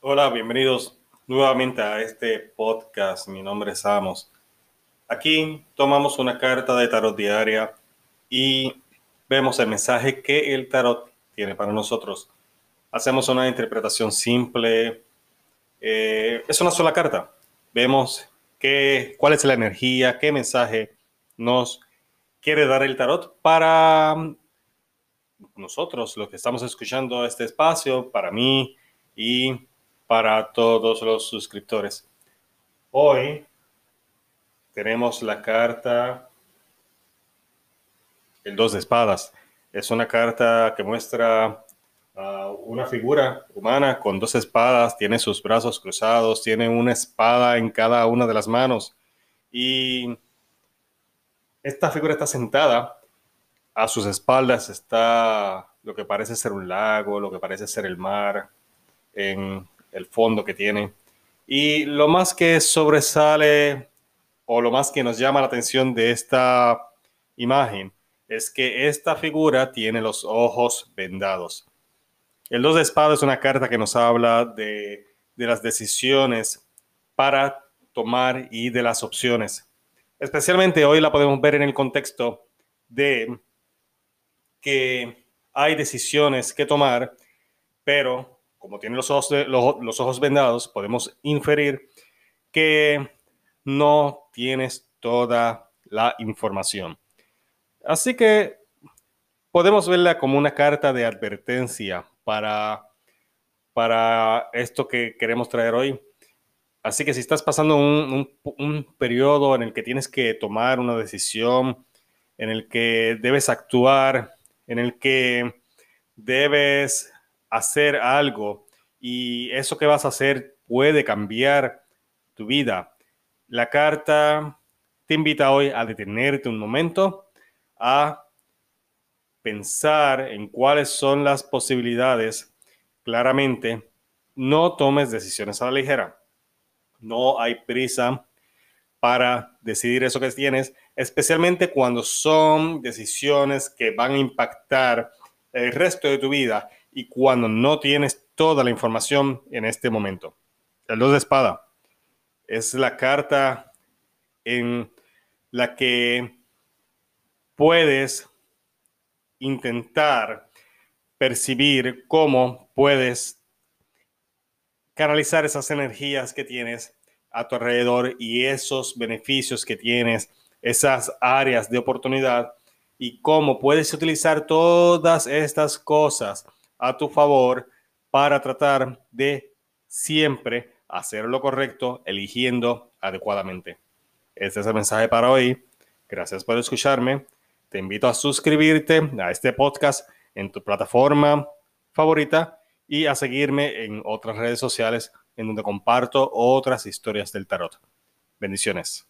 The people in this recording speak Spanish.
Hola, bienvenidos nuevamente a este podcast. Mi nombre es Amos. Aquí tomamos una carta de tarot diaria y vemos el mensaje que el tarot tiene para nosotros. Hacemos una interpretación simple. Eh, es una sola carta. Vemos qué, cuál es la energía, qué mensaje nos quiere dar el tarot para nosotros, los que estamos escuchando este espacio, para mí y para todos los suscriptores. Hoy tenemos la carta el dos de espadas. Es una carta que muestra una figura humana con dos espadas, tiene sus brazos cruzados, tiene una espada en cada una de las manos y esta figura está sentada. A sus espaldas está lo que parece ser un lago, lo que parece ser el mar en el fondo que tiene. Y lo más que sobresale o lo más que nos llama la atención de esta imagen es que esta figura tiene los ojos vendados. El dos de espadas es una carta que nos habla de, de las decisiones para tomar y de las opciones. Especialmente hoy la podemos ver en el contexto de que hay decisiones que tomar, pero como tiene los ojos, los, ojos vendados, podemos inferir que no tienes toda la información. Así que podemos verla como una carta de advertencia para, para esto que queremos traer hoy. Así que si estás pasando un, un, periodo en el que tienes que tomar una decisión, en el que debes actuar, en el que debes hacer algo y eso que vas a hacer puede cambiar tu vida. La carta te invita hoy a detenerte un momento, a pensar en cuáles son las posibilidades. Claramente, no tomes decisiones a la ligera. No hay prisa para decidir eso que tienes, especialmente cuando son decisiones que van a impactar el resto de tu vida y cuando no tienes toda la información en este momento. El 2 de espada es la carta en la que puedes intentar percibir cómo puedes canalizar esas energías que tienes a tu alrededor y esos beneficios que tienes, esas áreas de oportunidad y cómo puedes utilizar todas estas cosas a tu favor para tratar de siempre hacer lo correcto, eligiendo adecuadamente. Este es el mensaje para hoy. Gracias por escucharme. Te invito a suscribirte a este podcast en tu plataforma favorita y a seguirme en otras redes sociales en donde comparto otras historias del tarot. Bendiciones.